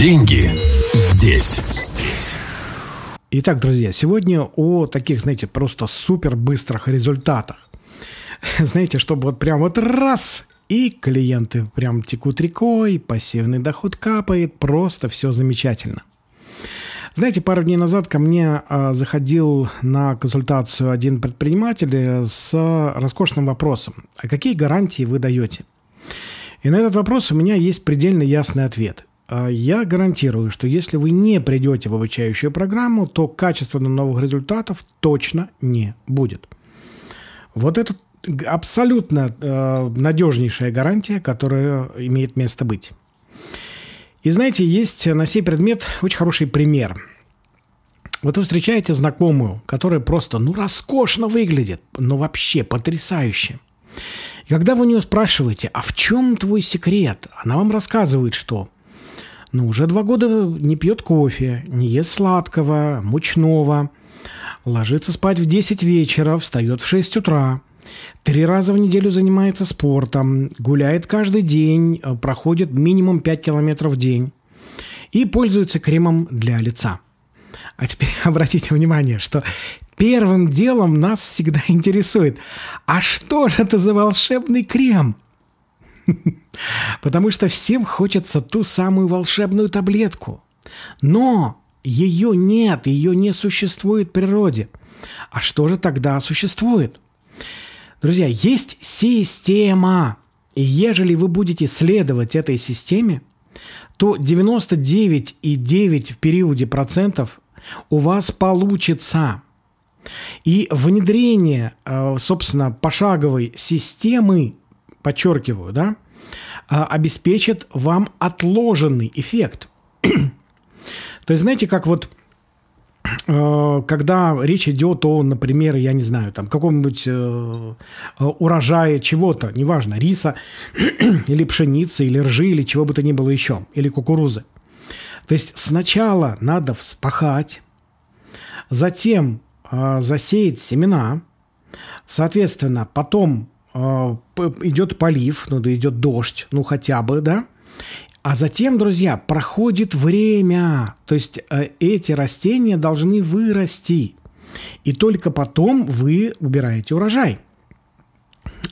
Деньги здесь. Здесь. Итак, друзья, сегодня о таких, знаете, просто супер быстрых результатах. Знаете, чтобы вот прям вот раз и клиенты прям текут рекой, пассивный доход капает, просто все замечательно. Знаете, пару дней назад ко мне а, заходил на консультацию один предприниматель с роскошным вопросом. А какие гарантии вы даете? И на этот вопрос у меня есть предельно ясный ответ. А, я гарантирую, что если вы не придете в обучающую программу, то качественно новых результатов точно не будет. Вот это абсолютно э, надежнейшая гарантия, которая имеет место быть. И знаете, есть на сей предмет очень хороший пример. Вот вы встречаете знакомую, которая просто, ну, роскошно выглядит, ну, вообще потрясающе. И когда вы у нее спрашиваете, а в чем твой секрет, она вам рассказывает, что ну, уже два года не пьет кофе, не ест сладкого, мучного, ложится спать в 10 вечера, встает в 6 утра, три раза в неделю занимается спортом, гуляет каждый день, э, проходит минимум 5 километров в день и пользуется кремом для лица. А теперь обратите внимание, что первым делом нас всегда интересует, а что же это за волшебный крем – Потому что всем хочется ту самую волшебную таблетку. Но ее нет, ее не существует в природе. А что же тогда существует? Друзья, есть система. И ежели вы будете следовать этой системе, то 99,9 в периоде процентов у вас получится. И внедрение, э, собственно, пошаговой системы подчеркиваю, да, а, обеспечит вам отложенный эффект. То есть, знаете, как вот э, когда речь идет о, например, я не знаю, там каком-нибудь э, урожае чего-то, неважно, риса или пшеницы, или ржи, или чего бы то ни было еще, или кукурузы. То есть сначала надо вспахать, затем э, засеять семена, соответственно, потом идет полив, ну да идет дождь, ну хотя бы, да. А затем, друзья, проходит время. То есть э, эти растения должны вырасти. И только потом вы убираете урожай.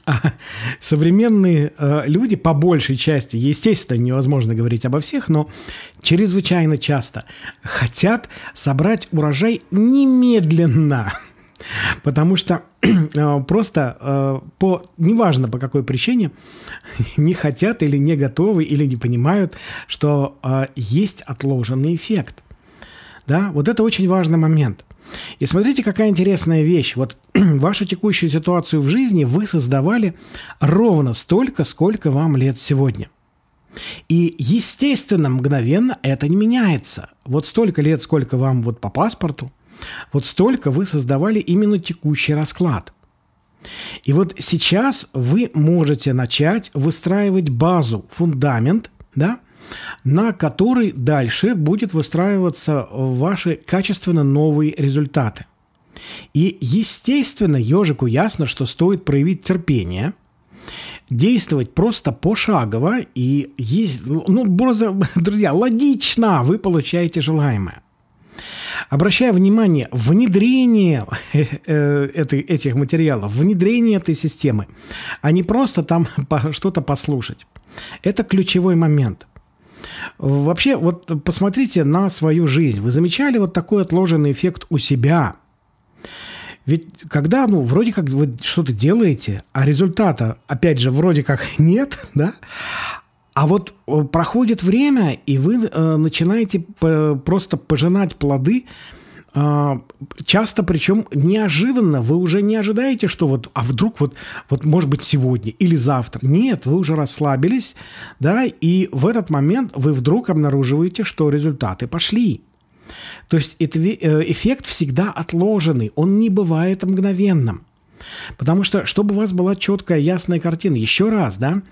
А современные э, люди, по большей части, естественно, невозможно говорить обо всех, но чрезвычайно часто хотят собрать урожай немедленно. Потому что э, просто э, по неважно по какой причине не хотят или не готовы или не понимают, что э, есть отложенный эффект. Да, вот это очень важный момент. И смотрите, какая интересная вещь. Вот вашу текущую ситуацию в жизни вы создавали ровно столько, сколько вам лет сегодня. И, естественно, мгновенно это не меняется. Вот столько лет, сколько вам вот по паспорту, вот столько вы создавали именно текущий расклад. И вот сейчас вы можете начать выстраивать базу, фундамент, да, на который дальше будет выстраиваться ваши качественно новые результаты. И, естественно, ежику ясно, что стоит проявить терпение, действовать просто пошагово и есть, ну, друзья, логично вы получаете желаемое. Обращая внимание, внедрение э, этих материалов, внедрение этой системы, а не просто там что-то послушать. Это ключевой момент. Вообще, вот посмотрите на свою жизнь. Вы замечали вот такой отложенный эффект у себя? Ведь когда, ну, вроде как вы что-то делаете, а результата, опять же, вроде как нет, да, а вот э, проходит время, и вы э, начинаете просто пожинать плоды, э, часто причем неожиданно. Вы уже не ожидаете, что вот, а вдруг вот, вот может быть сегодня или завтра. Нет, вы уже расслабились, да, и в этот момент вы вдруг обнаруживаете, что результаты пошли. То есть э, эффект всегда отложенный, он не бывает мгновенным. Потому что, чтобы у вас была четкая, ясная картина, еще раз, да,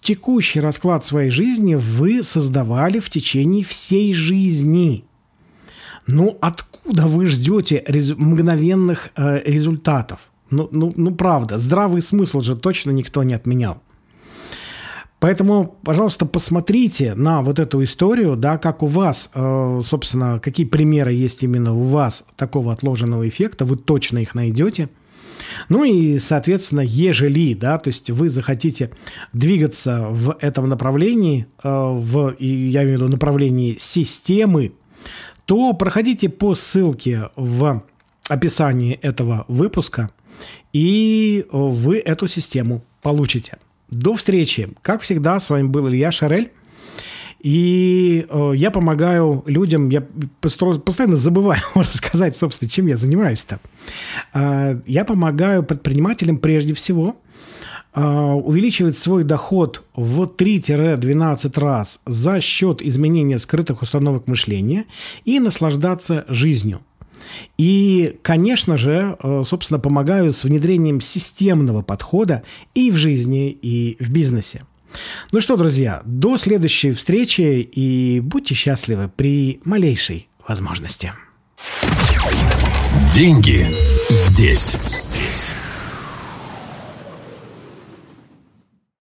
текущий расклад своей жизни вы создавали в течение всей жизни. Ну, откуда вы ждете рез- мгновенных э, результатов? Ну, ну, ну, правда, здравый смысл же точно никто не отменял. Поэтому, пожалуйста, посмотрите на вот эту историю, да, как у вас, э, собственно, какие примеры есть именно у вас такого отложенного эффекта, вы точно их найдете. Ну и, соответственно, ежели, да, то есть вы захотите двигаться в этом направлении, э, в, я имею в виду направлении системы, то проходите по ссылке в описании этого выпуска, и вы эту систему получите. До встречи. Как всегда, с вами был Илья Шарель. И э, я помогаю людям, я постоянно забываю рассказать, собственно, чем я занимаюсь-то. Э, я помогаю предпринимателям прежде всего э, увеличивать свой доход в 3-12 раз за счет изменения скрытых установок мышления и наслаждаться жизнью. И, конечно же, э, собственно, помогаю с внедрением системного подхода и в жизни, и в бизнесе. Ну что, друзья, до следующей встречи и будьте счастливы при малейшей возможности. Деньги здесь, здесь.